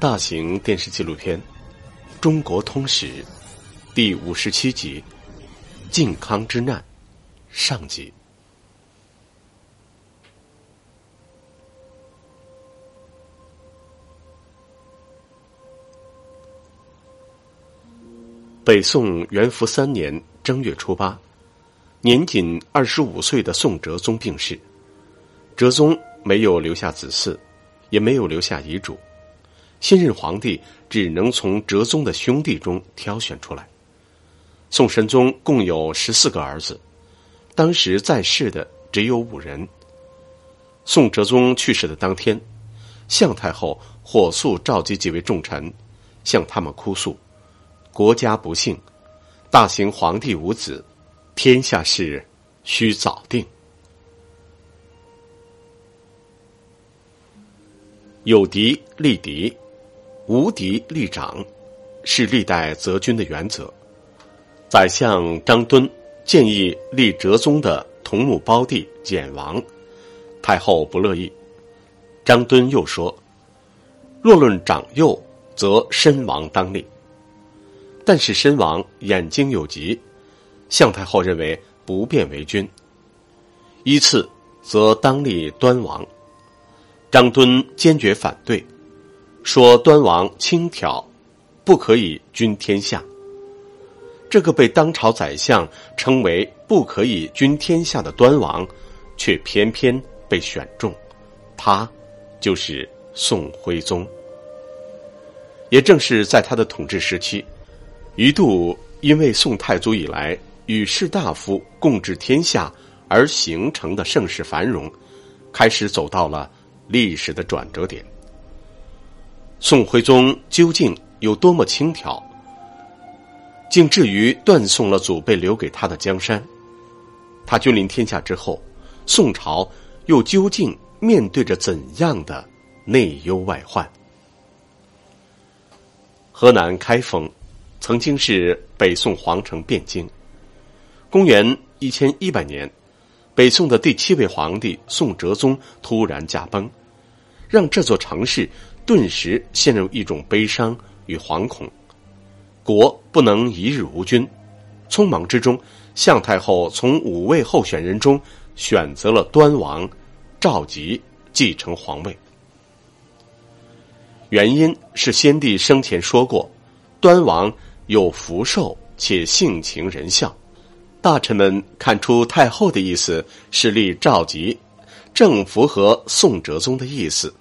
大型电视纪录片《中国通史》第五十七集《靖康之难》上集。北宋元符三年正月初八，年仅二十五岁的宋哲宗病逝。哲宗没有留下子嗣，也没有留下遗嘱。新任皇帝只能从哲宗的兄弟中挑选出来。宋神宗共有十四个儿子，当时在世的只有五人。宋哲宗去世的当天，向太后火速召集几位重臣，向他们哭诉。国家不幸，大行皇帝无子，天下事需早定。有敌立敌，无敌立长，是历代择君的原则。宰相张敦建议立哲宗的同母胞弟简王，太后不乐意。张敦又说：“若论长幼，则身王当立。”但是身王眼睛有疾，向太后认为不便为君。依次，则当立端王。张敦坚决反对，说端王轻佻，不可以君天下。这个被当朝宰相称为不可以君天下的端王，却偏偏被选中，他就是宋徽宗。也正是在他的统治时期。一度因为宋太祖以来与士大夫共治天下而形成的盛世繁荣，开始走到了历史的转折点。宋徽宗究竟有多么轻佻，竟至于断送了祖辈留给他的江山？他君临天下之后，宋朝又究竟面对着怎样的内忧外患？河南开封。曾经是北宋皇城汴京。公元一千一百年，北宋的第七位皇帝宋哲宗突然驾崩，让这座城市顿时陷入一种悲伤与惶恐。国不能一日无君，匆忙之中，向太后从五位候选人中选择了端王赵佶继承皇位。原因是先帝生前说过，端王。有福寿且性情仁孝，大臣们看出太后的意思是立赵佶，正符合宋哲宗的意思。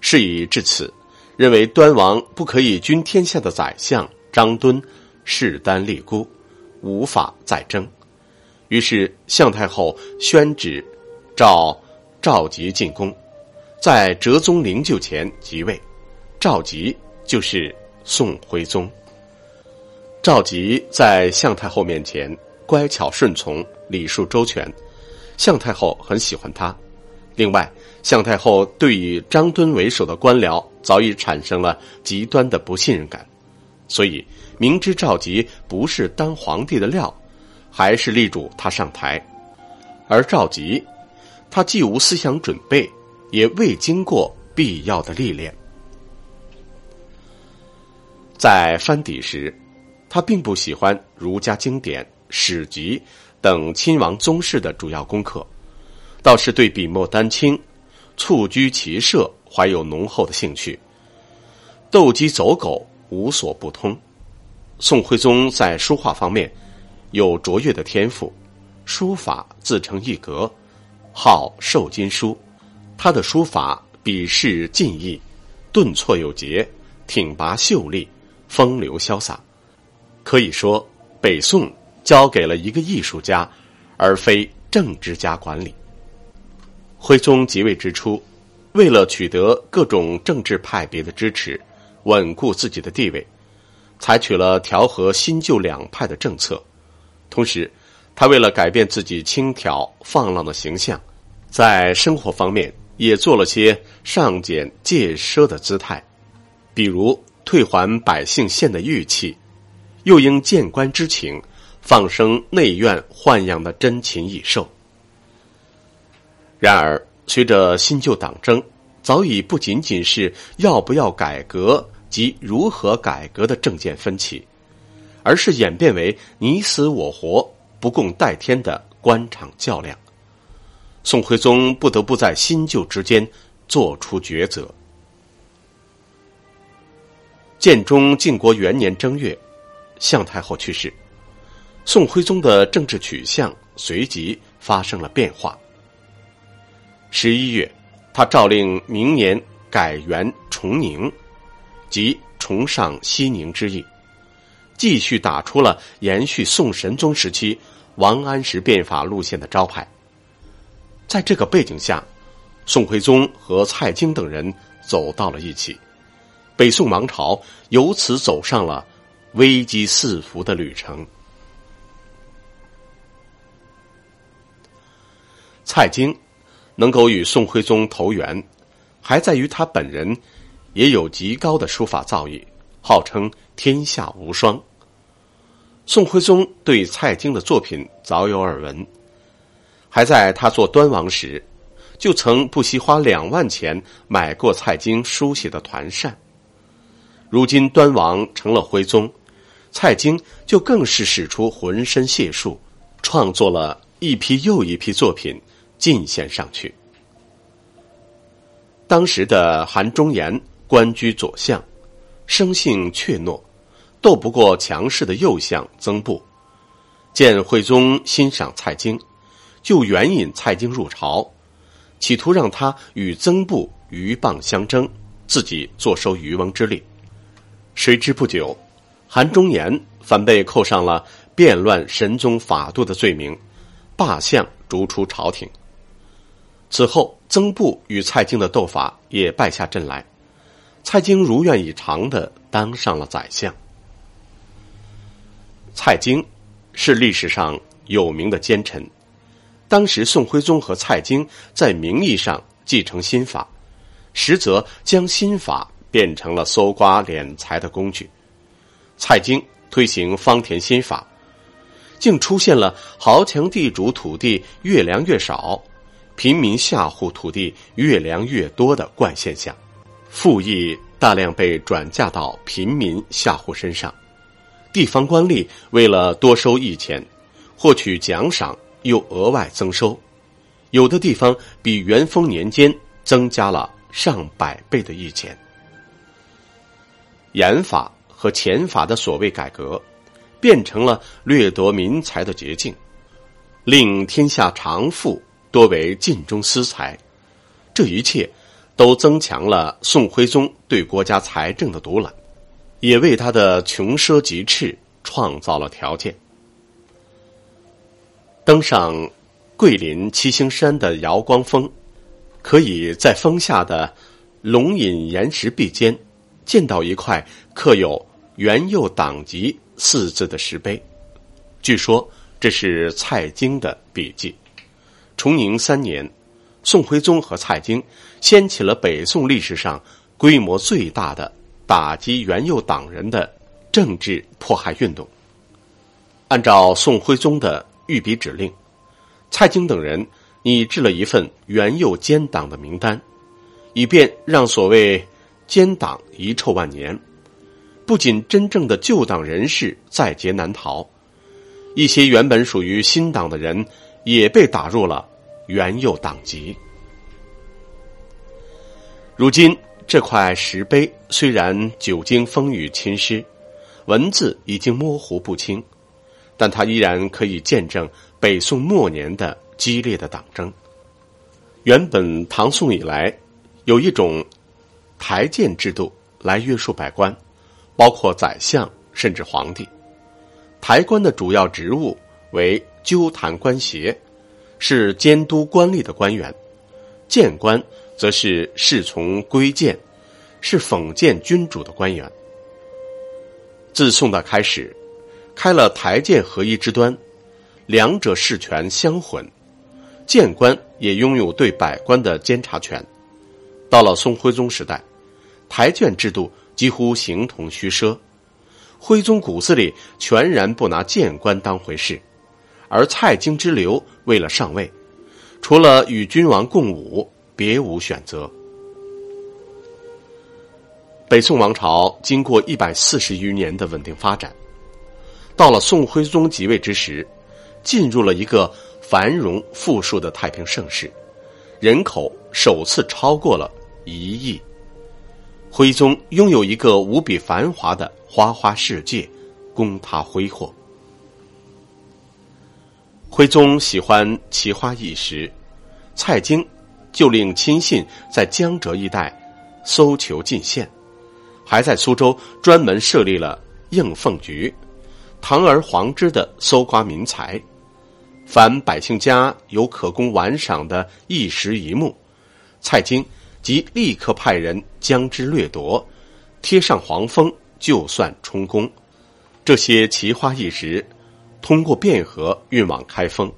事已至此，认为端王不可以君天下的宰相张敦势单力孤，无法再争。于是向太后宣旨，召赵佶进宫，在哲宗灵柩前即位。赵佶就是宋徽宗。赵佶在向太后面前乖巧顺从、礼数周全，向太后很喜欢他。另外，向太后对以张敦为首的官僚早已产生了极端的不信任感，所以明知赵佶不是当皇帝的料，还是力主他上台。而赵佶，他既无思想准备，也未经过必要的历练，在藩邸时。他并不喜欢儒家经典、史籍等亲王宗室的主要功课，倒是对笔墨丹青、蹴鞠骑射怀有浓厚的兴趣。斗鸡走狗无所不通。宋徽宗在书画方面有卓越的天赋，书法自成一格，号瘦金书。他的书法笔势劲逸，顿挫有节，挺拔秀丽，风流潇洒。可以说，北宋交给了一个艺术家，而非政治家管理。徽宗即位之初，为了取得各种政治派别的支持，稳固自己的地位，采取了调和新旧两派的政策。同时，他为了改变自己轻佻放浪的形象，在生活方面也做了些上俭戒奢的姿态，比如退还百姓献的玉器。又因见官之情，放生内院豢养的珍禽异兽。然而，随着新旧党争，早已不仅仅是要不要改革及如何改革的政见分歧，而是演变为你死我活、不共戴天的官场较量。宋徽宗不得不在新旧之间做出抉择。建中靖国元年正月，向太后去世，宋徽宗的政治取向随即发生了变化。十一月，他诏令明年改元崇宁，即崇尚西宁之意，继续打出了延续宋神宗时期王安石变法路线的招牌。在这个背景下，宋徽宗和蔡京等人走到了一起。北宋王朝由此走上了危机四伏的旅程。蔡京能够与宋徽宗投缘，还在于他本人也有极高的书法造诣，号称天下无双。宋徽宗对蔡京的作品早有耳闻，还在他做端王时，就曾不惜花两万钱买过蔡京书写的团扇。如今端王成了徽宗，蔡京就更是使出浑身解数，创作了一批又一批作品进献上去。当时的韩忠言官居左相，生性怯懦，斗不过强势的右相曾布。见徽宗欣赏蔡京，就援引蔡京入朝，企图让他与曾布鹬蚌相争，自己坐收渔翁之利。谁知不久，韩忠言反被扣上了变乱神宗法度的罪名，罢相逐出朝廷。此后，曾布与蔡京的斗法也败下阵来，蔡京如愿以偿的当上了宰相。蔡京是历史上有名的奸臣，当时宋徽宗和蔡京在名义上继承新法，实则将新法。变成了搜刮敛财的工具。蔡京推行方田新法，竟出现了豪强地主土地越量越少，平民下户土地越粮越多的怪现象，赋役大量被转嫁到平民下户身上。地方官吏为了多收一钱，获取奖赏又额外增收，有的地方比元丰年间增加了上百倍的一钱。严法和钱法的所谓改革，变成了掠夺民财的捷径，令天下常富多为尽中私财。这一切都增强了宋徽宗对国家财政的独揽，也为他的穷奢极侈创造了条件。登上桂林七星山的瑶光峰，可以在峰下的龙隐岩石壁间。见到一块刻有“元佑党籍”四字的石碑，据说这是蔡京的笔记。崇宁三年，宋徽宗和蔡京掀起了北宋历史上规模最大的打击元佑党人的政治迫害运动。按照宋徽宗的御笔指令，蔡京等人拟制了一份元佑奸党的名单，以便让所谓。奸党遗臭万年，不仅真正的旧党人士在劫难逃，一些原本属于新党的人也被打入了元佑党籍。如今这块石碑虽然久经风雨侵蚀，文字已经模糊不清，但它依然可以见证北宋末年的激烈的党争。原本唐宋以来有一种。台谏制度来约束百官，包括宰相甚至皇帝。台官的主要职务为纠弹官协，是监督官吏的官员；谏官则是侍从规谏，是讽谏君主的官员。自宋代开始，开了台谏合一之端，两者事权相混，谏官也拥有对百官的监察权。到了宋徽宗时代。台谏制度几乎形同虚设，徽宗骨子里全然不拿谏官当回事，而蔡京之流为了上位，除了与君王共舞，别无选择。北宋王朝经过一百四十余年的稳定发展，到了宋徽宗即位之时，进入了一个繁荣富庶的太平盛世，人口首次超过了一亿。徽宗拥有一个无比繁华的花花世界，供他挥霍。徽宗喜欢奇花异石，蔡京就令亲信在江浙一带搜求进献，还在苏州专门设立了应凤局，堂而皇之的搜刮民财。凡百姓家有可供玩赏的一石一木，蔡京。即立刻派人将之掠夺，贴上黄封，就算充公。这些奇花异石，通过汴河运往开封，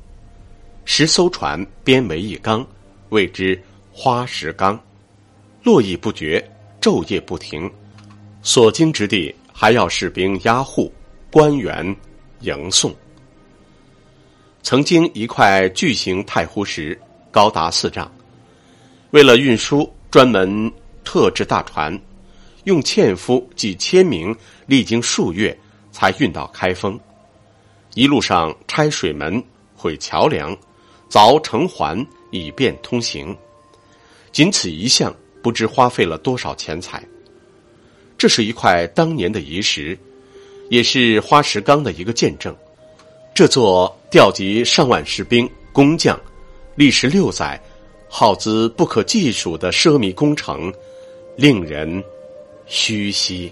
十艘船编为一缸，谓之花石纲，络绎不绝，昼夜不停。所经之地，还要士兵押护，官员迎送。曾经一块巨型太湖石，高达四丈。为了运输，专门特制大船，用纤夫几千名，历经数月才运到开封。一路上拆水门、毁桥梁、凿城环，以便通行。仅此一项，不知花费了多少钱财。这是一块当年的遗石，也是花石纲的一个见证。这座调集上万士兵、工匠，历时六载。耗资不可计数的奢靡工程，令人唏嘘。